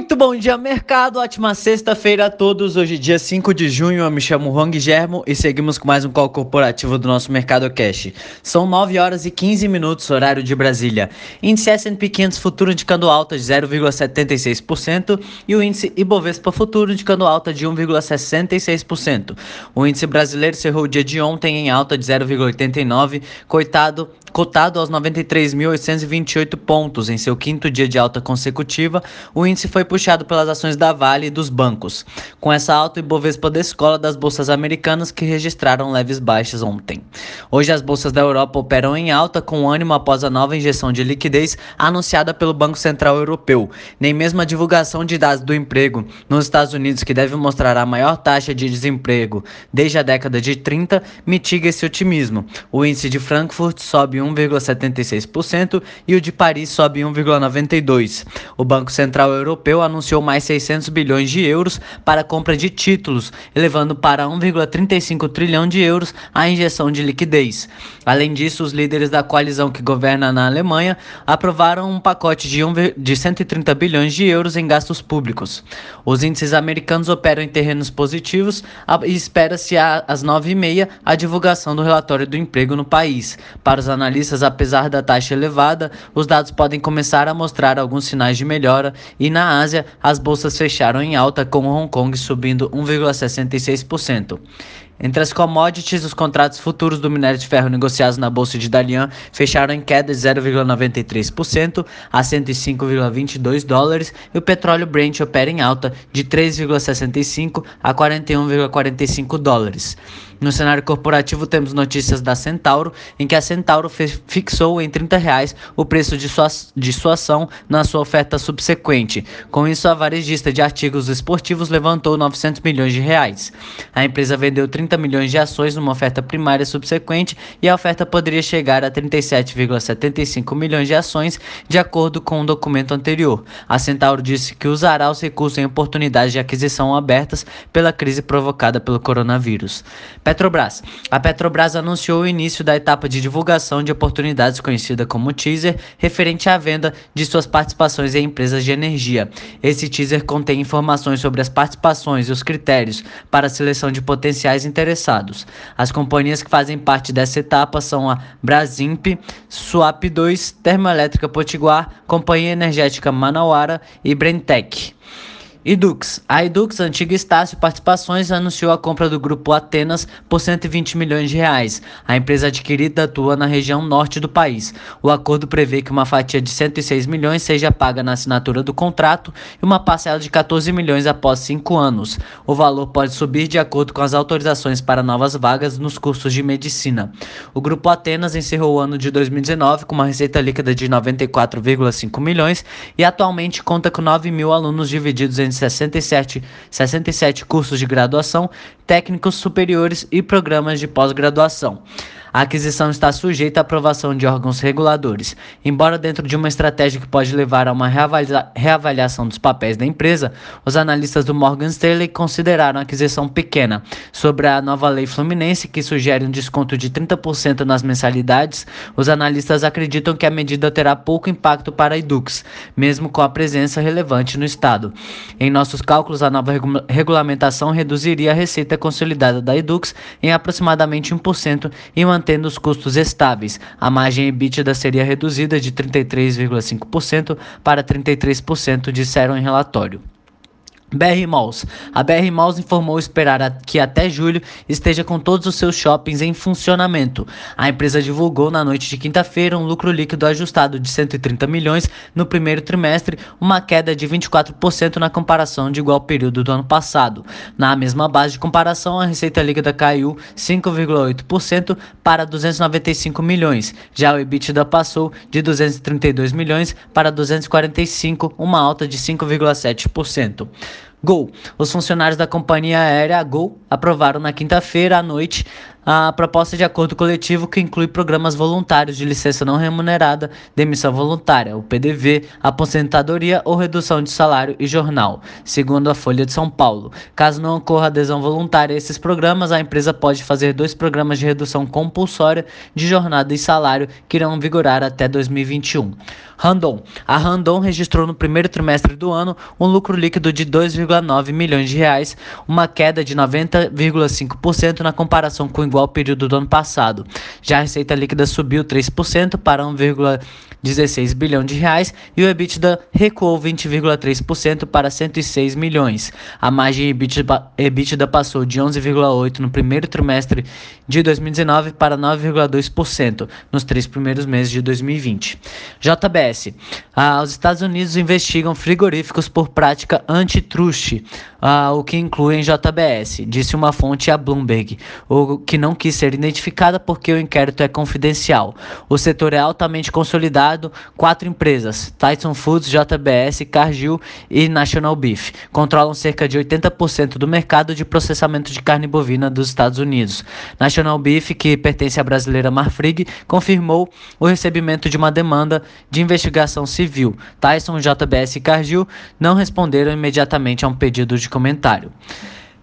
Muito bom dia, mercado. Ótima sexta-feira a todos. Hoje, dia 5 de junho, eu me chamo Hong Germo e seguimos com mais um call corporativo do nosso Mercado Cash. São 9 horas e 15 minutos, horário de Brasília. Índice S&P 500 futuro indicando alta de 0,76% e o índice Ibovespa futuro indicando alta de 1,66%. O índice brasileiro cerrou o dia de ontem em alta de 0,89, coitado Cotado aos 93.828 pontos em seu quinto dia de alta consecutiva, o índice foi puxado pelas ações da Vale e dos bancos. Com essa alta, o Ibovespa descola das bolsas americanas que registraram leves baixas ontem. Hoje, as bolsas da Europa operam em alta com ânimo após a nova injeção de liquidez anunciada pelo Banco Central Europeu. Nem mesmo a divulgação de dados do emprego nos Estados Unidos, que deve mostrar a maior taxa de desemprego desde a década de 30, mitiga esse otimismo. O índice de Frankfurt sobe 1,76% e o de Paris sobe 1,92%. O Banco Central Europeu anunciou mais 600 bilhões de euros para compra de títulos, elevando para 1,35 trilhão de euros a injeção de liquidez. Além disso, os líderes da coalizão que governa na Alemanha aprovaram um pacote de, um, de 130 bilhões de euros em gastos públicos. Os índices americanos operam em terrenos positivos e espera-se às 9h30 a divulgação do relatório do emprego no país. Para os analistas, analistas, apesar da taxa elevada, os dados podem começar a mostrar alguns sinais de melhora e na Ásia as bolsas fecharam em alta com Hong Kong subindo 1,66%. Entre as commodities, os contratos futuros do minério de ferro negociados na bolsa de Dalian fecharam em queda de 0,93% a 105,22 dólares e o petróleo Brent opera em alta de 3,65 a 41,45 dólares. No cenário corporativo, temos notícias da Centauro, em que a Centauro fixou em 30 reais o preço de sua, de sua ação na sua oferta subsequente. Com isso, a varejista de artigos esportivos levantou 900 milhões de reais. A empresa vendeu 30 milhões de ações numa oferta primária subsequente e a oferta poderia chegar a 37,75 milhões de ações, de acordo com o um documento anterior. A Centauro disse que usará os recursos em oportunidades de aquisição abertas pela crise provocada pelo coronavírus. Petrobras. A Petrobras anunciou o início da etapa de divulgação de oportunidades conhecida como teaser, referente à venda de suas participações em empresas de energia. Esse teaser contém informações sobre as participações e os critérios para a seleção de potenciais interessados. As companhias que fazem parte dessa etapa são a Brasimp, Swap 2, Termoelétrica Potiguar, Companhia Energética Manauara e Brentec. Edux. A Edux, antiga Estácio Participações, anunciou a compra do grupo Atenas por 120 milhões de reais. A empresa adquirida atua na região norte do país. O acordo prevê que uma fatia de 106 milhões seja paga na assinatura do contrato e uma parcela de 14 milhões após cinco anos. O valor pode subir de acordo com as autorizações para novas vagas nos cursos de medicina. O grupo Atenas encerrou o ano de 2019 com uma receita líquida de 94,5 milhões e atualmente conta com 9 mil alunos divididos em 67, 67 cursos de graduação, técnicos superiores e programas de pós-graduação. A aquisição está sujeita à aprovação de órgãos reguladores. Embora dentro de uma estratégia que pode levar a uma reavalia reavaliação dos papéis da empresa, os analistas do Morgan Stanley consideraram a aquisição pequena. Sobre a nova lei fluminense, que sugere um desconto de 30% nas mensalidades, os analistas acreditam que a medida terá pouco impacto para a Edux, mesmo com a presença relevante no Estado. Em nossos cálculos, a nova regu regulamentação reduziria a receita consolidada da Edux em aproximadamente 1% e uma mantendo os custos estáveis. A margem EBITDA seria reduzida de 33,5% para 33%, disseram em relatório. BR Malls. A BR Malls informou esperar que até julho esteja com todos os seus shoppings em funcionamento. A empresa divulgou na noite de quinta-feira um lucro líquido ajustado de 130 milhões no primeiro trimestre, uma queda de 24% na comparação de igual período do ano passado. Na mesma base de comparação, a receita líquida caiu 5,8% para 295 milhões. Já o EBITDA passou de 232 milhões para 245, uma alta de 5,7%. Gol. Os funcionários da companhia aérea Gol aprovaram na quinta-feira à noite a proposta de acordo coletivo que inclui programas voluntários de licença não remunerada, demissão voluntária, o PDV, aposentadoria ou redução de salário e jornal, segundo a Folha de São Paulo. Caso não ocorra adesão voluntária a esses programas, a empresa pode fazer dois programas de redução compulsória de jornada e salário que irão vigorar até 2021. Randon. A Randon registrou no primeiro trimestre do ano um lucro líquido de 2,9 milhões de reais, uma queda de 90,5% na comparação com igual período do ano passado. Já a receita líquida subiu 3% para 1,16 bilhão de reais e o EBITDA recuou 20,3% para 106 milhões. A margem EBITDA, EBITDA passou de 11,8 no primeiro trimestre de 2019 para 9,2% nos três primeiros meses de 2020. JBS. Ah, os Estados Unidos investigam frigoríficos por prática antitruste, ah, o que inclui em JBS, disse uma fonte a Bloomberg, o que não quis ser identificada porque o inquérito é confidencial. O setor é altamente consolidado, quatro empresas, Tyson Foods, JBS, Cargill e National Beef, controlam cerca de 80% do mercado de processamento de carne bovina dos Estados Unidos. National Beef, que pertence à brasileira Marfrig, confirmou o recebimento de uma demanda de investigação civil. Tyson, JBS e Cargill não responderam imediatamente a um pedido de comentário.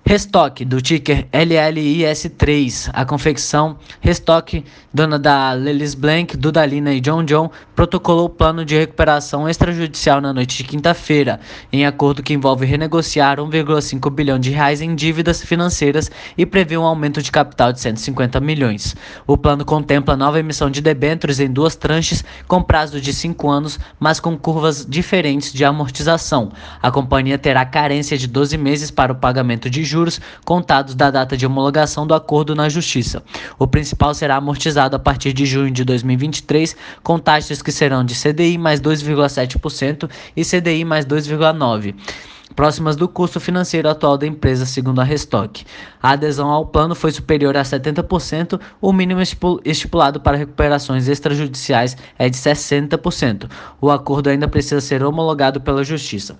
Restock, do ticker LLIS3, a confecção Restock, dona da Lelis Blank, Dudalina e John John, protocolou o plano de recuperação extrajudicial na noite de quinta-feira, em acordo que envolve renegociar 1,5 bilhão de reais em dívidas financeiras e prevê um aumento de capital de 150 milhões. O plano contempla nova emissão de debêntures em duas tranches com prazo de 5 anos, mas com curvas diferentes de amortização. A companhia terá carência de 12 meses para o pagamento de juros juros contados da data de homologação do acordo na Justiça. O principal será amortizado a partir de junho de 2023, com taxas que serão de CDI mais 2,7% e CDI mais 2,9% próximas do custo financeiro atual da empresa, segundo a Restock. A adesão ao plano foi superior a 70%, o mínimo estipulado para recuperações extrajudiciais é de 60%. O acordo ainda precisa ser homologado pela Justiça.